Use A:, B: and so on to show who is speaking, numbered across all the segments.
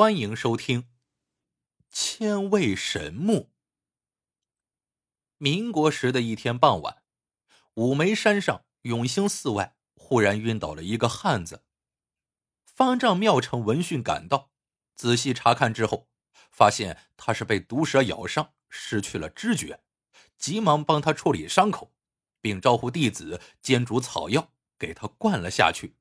A: 欢迎收听《千位神木》。民国时的一天傍晚，五眉山上永兴寺外忽然晕倒了一个汉子。方丈妙成闻讯赶到，仔细查看之后，发现他是被毒蛇咬伤，失去了知觉，急忙帮他处理伤口，并招呼弟子煎煮草药给他灌了下去。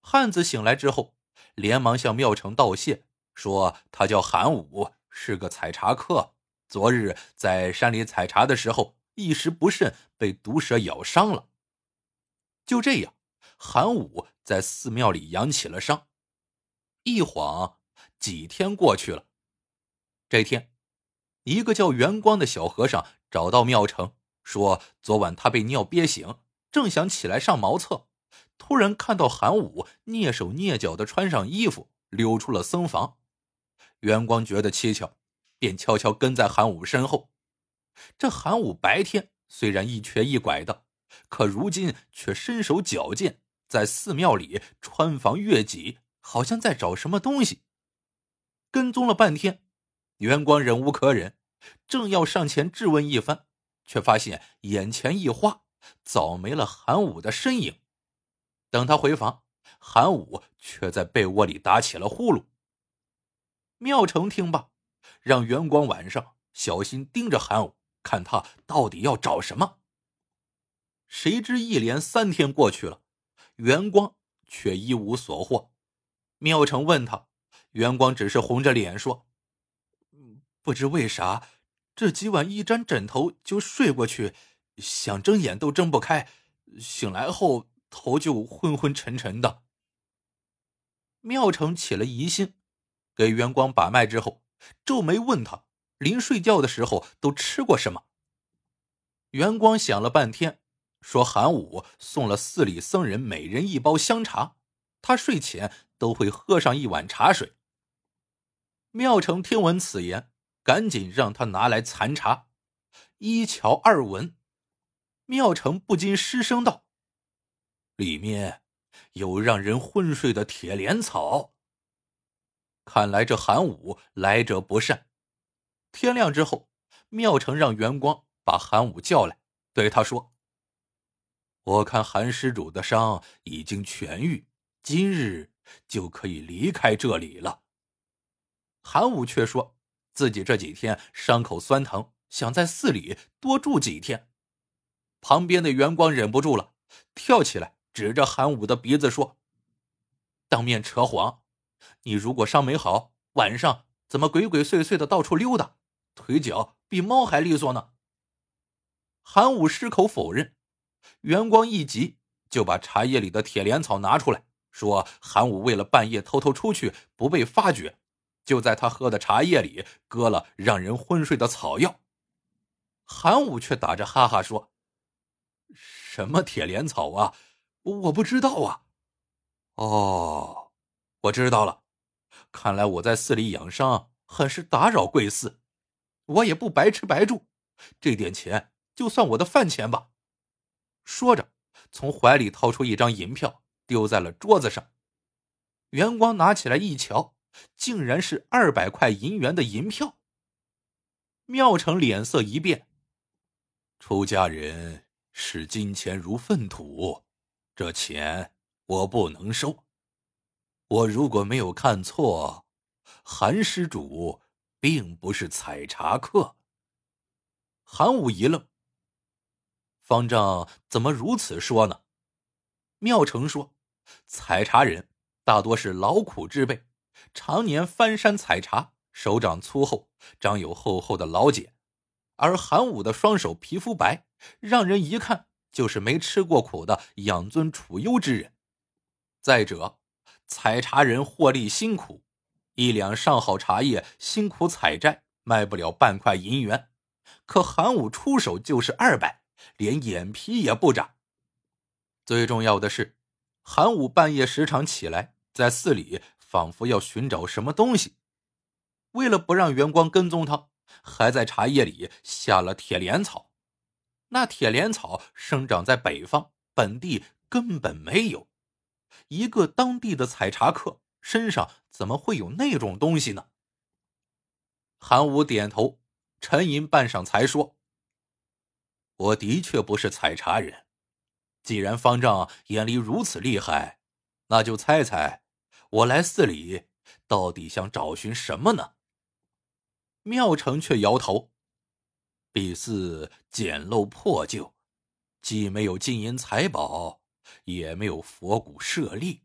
A: 汉子醒来之后，连忙向妙成道谢，说他叫韩武，是个采茶客。昨日在山里采茶的时候，一时不慎被毒蛇咬伤了。就这样，韩武在寺庙里养起了伤。一晃几天过去了。这天，一个叫元光的小和尚找到妙成，说昨晚他被尿憋醒，正想起来上茅厕，突然看到韩武蹑手蹑脚的穿上衣服，溜出了僧房。元光觉得蹊跷。便悄悄跟在韩武身后。这韩武白天虽然一瘸一拐的，可如今却身手矫健，在寺庙里穿房越脊，好像在找什么东西。跟踪了半天，元光忍无可忍，正要上前质问一番，却发现眼前一花，早没了韩武的身影。等他回房，韩武却在被窝里打起了呼噜。妙成听罢。让元光晚上小心盯着韩武，看他到底要找什么。谁知一连三天过去了，元光却一无所获。妙成问他，元光只是红着脸说：“不知为啥，这几晚一沾枕头就睡过去，想睁眼都睁不开，醒来后头就昏昏沉沉的。”妙成起了疑心，给元光把脉之后。皱眉问他：“临睡觉的时候都吃过什么？”元光想了半天，说：“韩武送了寺里僧人每人一包香茶，他睡前都会喝上一碗茶水。”妙成听闻此言，赶紧让他拿来残茶，一瞧二闻，妙成不禁失声道：“里面有让人昏睡的铁莲草。”看来这韩武来者不善。天亮之后，妙成让元光把韩武叫来，对他说：“我看韩施主的伤已经痊愈，今日就可以离开这里了。”韩武却说自己这几天伤口酸疼，想在寺里多住几天。旁边的元光忍不住了，跳起来指着韩武的鼻子说：“当面扯谎！”你如果伤没好，晚上怎么鬼鬼祟祟的到处溜达，腿脚比猫还利索呢？韩武矢口否认。元光一急，就把茶叶里的铁莲草拿出来，说：“韩武为了半夜偷偷出去不被发觉，就在他喝的茶叶里搁了让人昏睡的草药。”韩武却打着哈哈说：“什么铁莲草啊？我不知道啊。”哦，我知道了。看来我在寺里养伤很是打扰贵寺，我也不白吃白住，这点钱就算我的饭钱吧。说着，从怀里掏出一张银票，丢在了桌子上。元光拿起来一瞧，竟然是二百块银元的银票。妙成脸色一变，出家人视金钱如粪土，这钱我不能收。我如果没有看错，韩施主并不是采茶客。韩武一愣，方丈怎么如此说呢？妙成说：“采茶人大多是劳苦之辈，常年翻山采茶，手掌粗厚，长有厚厚的老茧。而韩武的双手皮肤白，让人一看就是没吃过苦的养尊处优之人。再者。”采茶人获利辛苦，一两上好茶叶，辛苦采摘，卖不了半块银元。可韩武出手就是二百，连眼皮也不眨。最重要的是，韩武半夜时常起来，在寺里仿佛要寻找什么东西。为了不让元光跟踪他，还在茶叶里下了铁莲草。那铁莲草生长在北方，本地根本没有。一个当地的采茶客身上怎么会有那种东西呢？韩武点头，沉吟半晌，才说：“我的确不是采茶人。既然方丈眼里如此厉害，那就猜猜，我来寺里到底想找寻什么呢？”妙成却摇头：“敝寺简陋破旧，既没有金银财宝，也没有佛骨舍利。”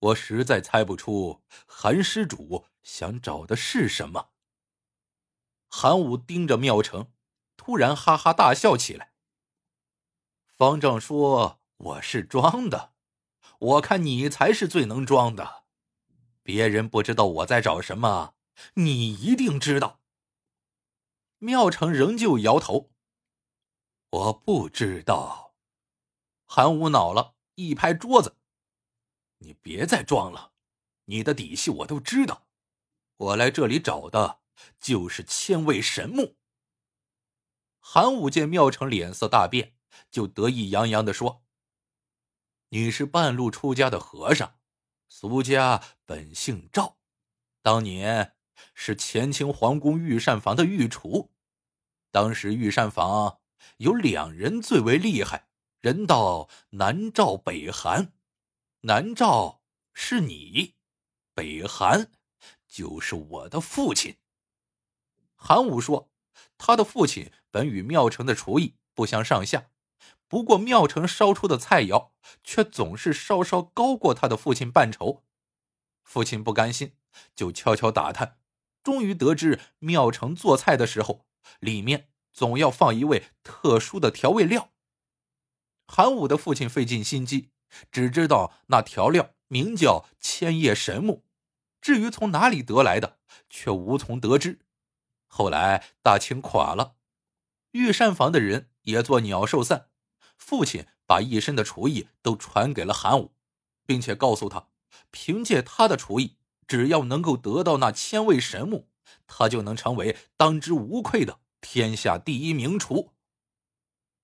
A: 我实在猜不出韩施主想找的是什么。韩武盯着妙成，突然哈哈大笑起来。方丈说我是装的，我看你才是最能装的。别人不知道我在找什么，你一定知道。妙成仍旧摇头，我不知道。韩武恼了，一拍桌子。你别再装了，你的底细我都知道。我来这里找的就是千位神木。韩武见妙成脸色大变，就得意洋洋的说：“你是半路出家的和尚，俗家本姓赵，当年是乾清皇宫御膳房的御厨。当时御膳房有两人最为厉害，人道南赵北韩。”南诏是你，北韩就是我的父亲。韩武说：“他的父亲本与庙城的厨艺不相上下，不过庙城烧出的菜肴却总是稍稍高过他的父亲半筹。父亲不甘心，就悄悄打探，终于得知庙城做菜的时候，里面总要放一味特殊的调味料。韩武的父亲费尽心机。”只知道那调料名叫千叶神木，至于从哪里得来的，却无从得知。后来大清垮了，御膳房的人也做鸟兽散。父亲把一身的厨艺都传给了韩武，并且告诉他，凭借他的厨艺，只要能够得到那千味神木，他就能成为当之无愧的天下第一名厨。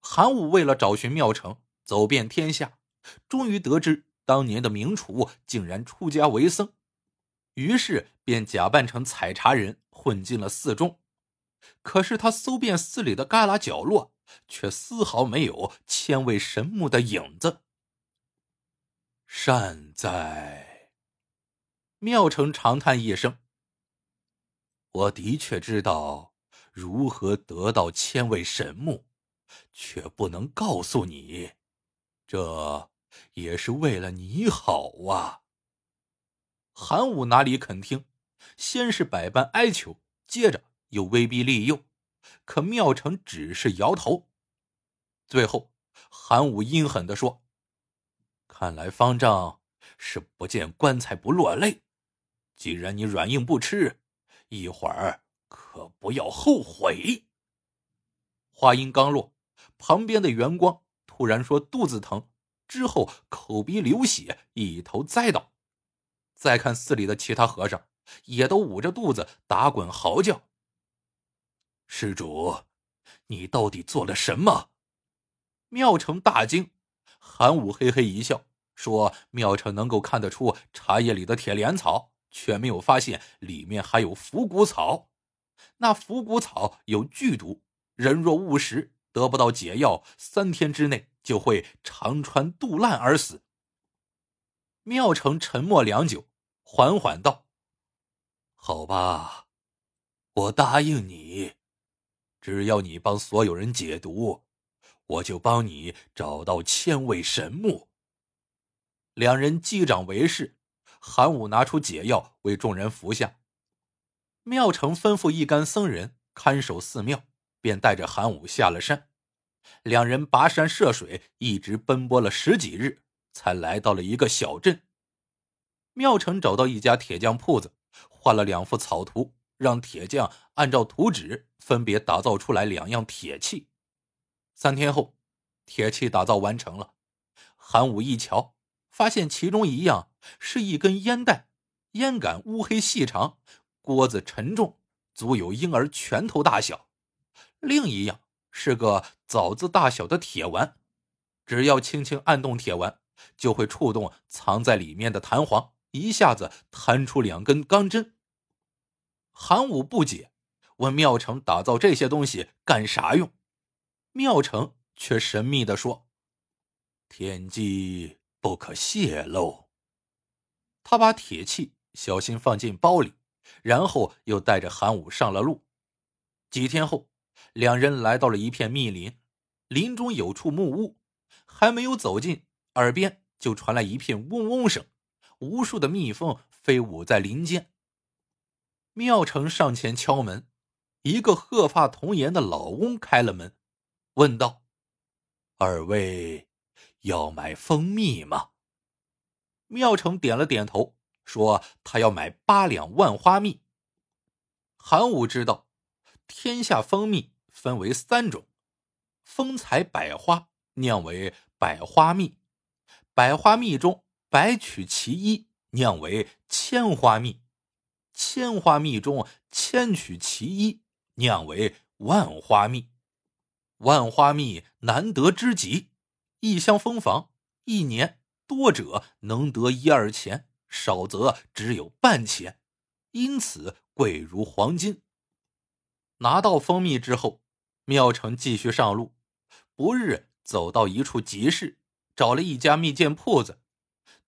A: 韩武为了找寻妙成，走遍天下。终于得知当年的名厨竟然出家为僧，于是便假扮成采茶人混进了寺中。可是他搜遍寺里的旮旯角落，却丝毫没有千位神木的影子。善哉！妙成长叹一声：“我的确知道如何得到千位神木，却不能告诉你。这……”也是为了你好啊！韩武哪里肯听，先是百般哀求，接着又威逼利诱，可妙成只是摇头。最后，韩武阴狠的说：“看来方丈是不见棺材不落泪。既然你软硬不吃，一会儿可不要后悔。”话音刚落，旁边的袁光突然说：“肚子疼。”之后口鼻流血，一头栽倒。再看寺里的其他和尚，也都捂着肚子打滚嚎叫。施主，你到底做了什么？妙成大惊。韩武嘿嘿一笑，说：“妙成能够看得出茶叶里的铁莲草，却没有发现里面还有伏骨草。那伏骨草有剧毒，人若误食，得不到解药，三天之内。”就会肠穿肚烂而死。妙成沉默良久，缓缓道：“好吧，我答应你，只要你帮所有人解毒，我就帮你找到千位神木。”两人击掌为誓。韩武拿出解药为众人服下。妙成吩咐一干僧人看守寺庙，便带着韩武下了山。两人跋山涉水，一直奔波了十几日，才来到了一个小镇。妙成找到一家铁匠铺子，画了两幅草图，让铁匠按照图纸分别打造出来两样铁器。三天后，铁器打造完成了。韩武一瞧，发现其中一样是一根烟袋，烟杆乌黑细长，锅子沉重，足有婴儿拳头大小；另一样。是个枣子大小的铁丸，只要轻轻按动铁丸，就会触动藏在里面的弹簧，一下子弹出两根钢针。韩武不解，问妙成打造这些东西干啥用？妙成却神秘的说：“天机不可泄露。”他把铁器小心放进包里，然后又带着韩武上了路。几天后，两人来到了一片密林，林中有处木屋，还没有走近，耳边就传来一片嗡嗡声，无数的蜜蜂飞舞在林间。妙成上前敲门，一个鹤发童颜的老翁开了门，问道：“二位要买蜂蜜吗？”妙成点了点头，说：“他要买八两万花蜜。”韩武知道，天下蜂蜜分为三种：蜂采百花酿为百花蜜，百花蜜中百取其一酿为千花蜜，千花蜜中千取其一酿为万花蜜。万花蜜难得之极，一箱蜂房一年。多者能得一二钱，少则只有半钱，因此贵如黄金。拿到蜂蜜之后，妙成继续上路，不日走到一处集市，找了一家蜜饯铺子，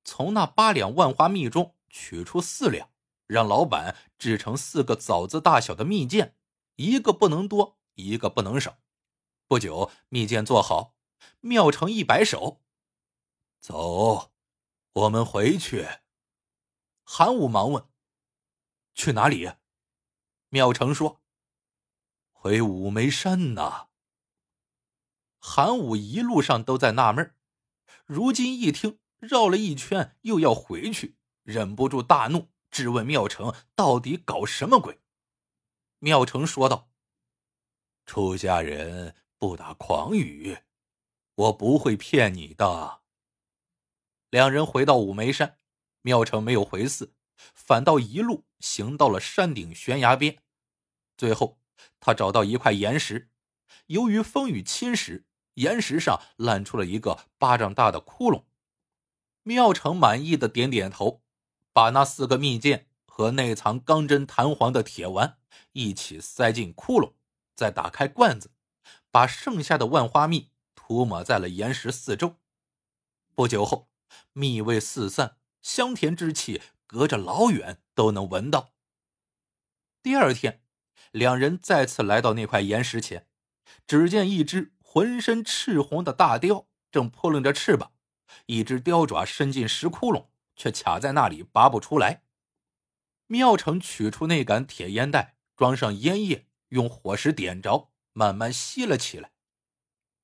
A: 从那八两万花蜜中取出四两，让老板制成四个枣子大小的蜜饯，一个不能多，一个不能少。不久，蜜饯做好，妙成一摆手。走，我们回去。韩武忙问：“去哪里？”妙成说：“回五眉山呐。”韩武一路上都在纳闷如今一听绕了一圈又要回去，忍不住大怒，质问妙成：“到底搞什么鬼？”妙成说道：“出家人不打诳语，我不会骗你的。”两人回到五眉山，妙成没有回寺，反倒一路行到了山顶悬崖边。最后，他找到一块岩石，由于风雨侵蚀，岩石上烂出了一个巴掌大的窟窿。妙成满意的点点头，把那四个蜜饯和内藏钢针弹簧的铁丸一起塞进窟窿，再打开罐子，把剩下的万花蜜涂抹在了岩石四周。不久后。蜜味四散，香甜之气隔着老远都能闻到。第二天，两人再次来到那块岩石前，只见一只浑身赤红的大雕正扑棱着翅膀，一只雕爪伸进石窟窿，却卡在那里拔不出来。妙成取出那杆铁烟袋，装上烟叶，用火石点着，慢慢吸了起来。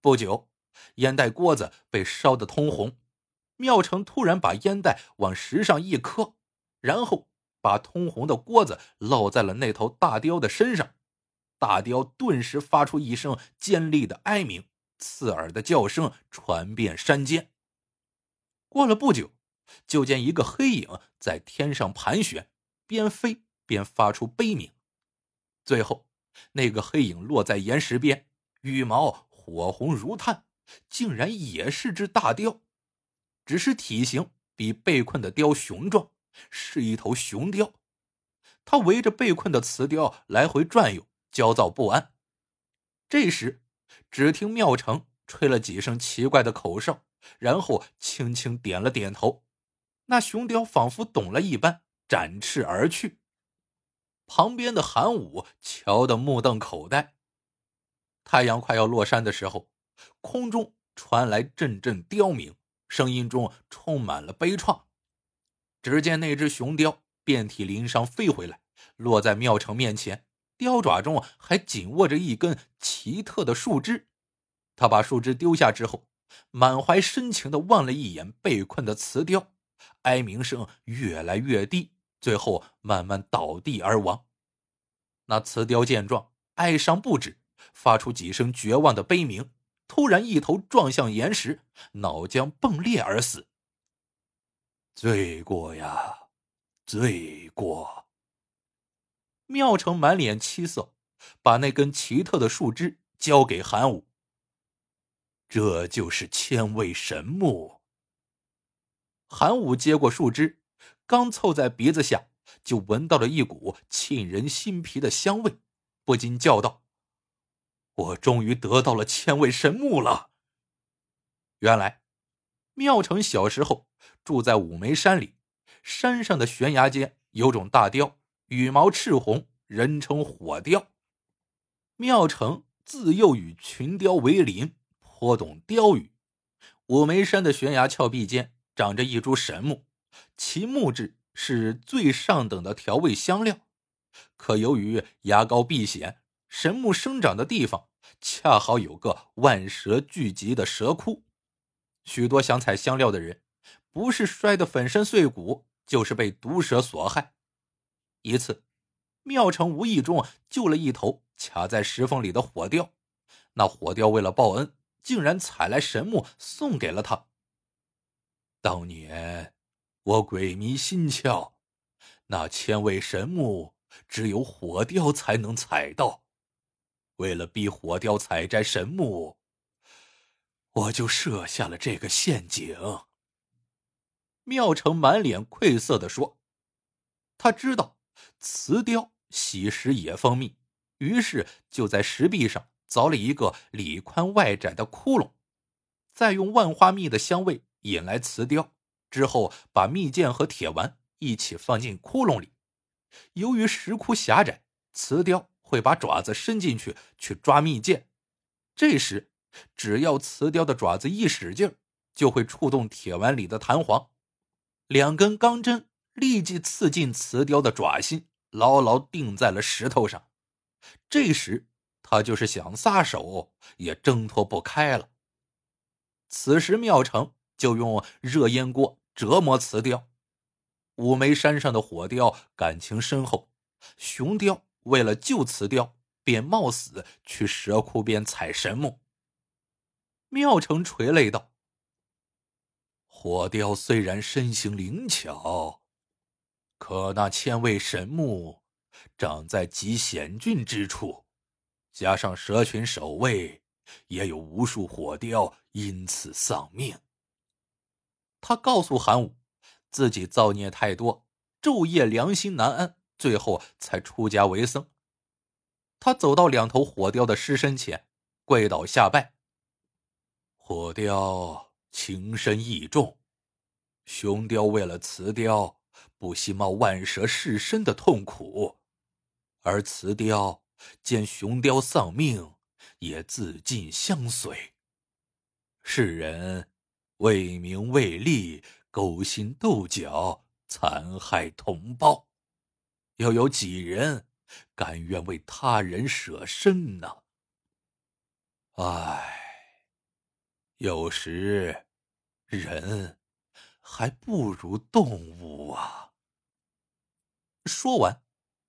A: 不久，烟袋锅子被烧得通红。妙成突然把烟袋往石上一磕，然后把通红的锅子落在了那头大雕的身上，大雕顿时发出一声尖利的哀鸣，刺耳的叫声传遍山间。过了不久，就见一个黑影在天上盘旋，边飞边发出悲鸣。最后，那个黑影落在岩石边，羽毛火红如炭，竟然也是只大雕。只是体型比被困的雕雄壮，是一头雄雕。它围着被困的雌雕来回转悠，焦躁不安。这时，只听妙成吹了几声奇怪的口哨，然后轻轻点了点头。那雄雕仿佛懂了一般，展翅而去。旁边的韩武瞧得目瞪口呆。太阳快要落山的时候，空中传来阵阵雕鸣。声音中充满了悲怆。只见那只雄雕遍体鳞伤飞回来，落在庙城面前，雕爪中还紧握着一根奇特的树枝。他把树枝丢下之后，满怀深情的望了一眼被困的雌雕，哀鸣声越来越低，最后慢慢倒地而亡。那雌雕见状，哀伤不止，发出几声绝望的悲鸣。突然，一头撞向岩石，脑浆迸裂而死。罪过呀，罪过！妙成满脸凄色，把那根奇特的树枝交给韩武。这就是千味神木。韩武接过树枝，刚凑在鼻子下，就闻到了一股沁人心脾的香味，不禁叫道：“我终于得到了千位神木了！”原来，妙成小时候住在五眉山里，山上的悬崖间有种大雕，羽毛赤红，人称火雕。妙成自幼与群雕为邻，颇懂雕语。五眉山的悬崖峭壁间长着一株神木，其木质是最上等的调味香料。可由于牙膏避险，神木生长的地方恰好有个万蛇聚集的蛇窟。许多想采香料的人，不是摔得粉身碎骨，就是被毒蛇所害。一次，妙成无意中救了一头卡在石缝里的火雕，那火雕为了报恩，竟然采来神木送给了他。当年我鬼迷心窍，那千位神木只有火雕才能采到，为了逼火雕采摘神木。我就设下了这个陷阱。妙成满脸愧色的说：“他知道瓷雕喜食野蜂蜜，于是就在石壁上凿了一个里宽外窄的窟窿，再用万花蜜的香味引来瓷雕，之后把蜜饯和铁丸一起放进窟窿里。由于石窟狭窄，瓷雕会把爪子伸进去去抓蜜饯，这时。”只要瓷雕的爪子一使劲就会触动铁碗里的弹簧，两根钢针立即刺进瓷雕的爪心，牢牢钉在了石头上。这时，他就是想撒手，也挣脱不开了。此时，妙成就用热烟锅折磨瓷雕。五眉山上的火雕感情深厚，雄雕为了救瓷雕，便冒死去蛇窟边采神木。妙成垂泪道：“火雕虽然身形灵巧，可那千位神木长在极险峻之处，加上蛇群守卫，也有无数火雕因此丧命。”他告诉韩武，自己造孽太多，昼夜良心难安，最后才出家为僧。他走到两头火雕的尸身前，跪倒下拜。火雕情深义重，雄雕为了雌雕，不惜冒万蛇噬身的痛苦，而雌雕见雄雕丧命，也自尽相随。世人为名为利，勾心斗角，残害同胞，又有几人甘愿为他人舍身呢？唉。有时，人还不如动物啊！说完，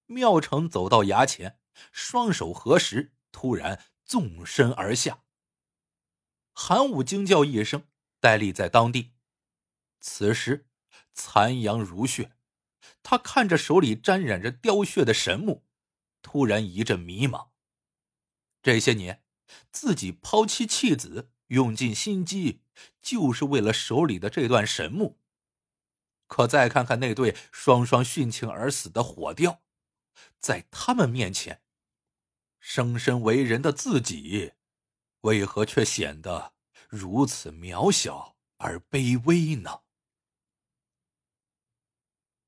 A: 妙成走到崖前，双手合十，突然纵身而下。韩武惊叫一声，呆立在当地。此时，残阳如血，他看着手里沾染着雕血的神木，突然一阵迷茫。这些年，自己抛妻弃子。用尽心机，就是为了手里的这段神木。可再看看那对双双殉情而死的火雕，在他们面前，生身为人的自己，为何却显得如此渺小而卑微呢？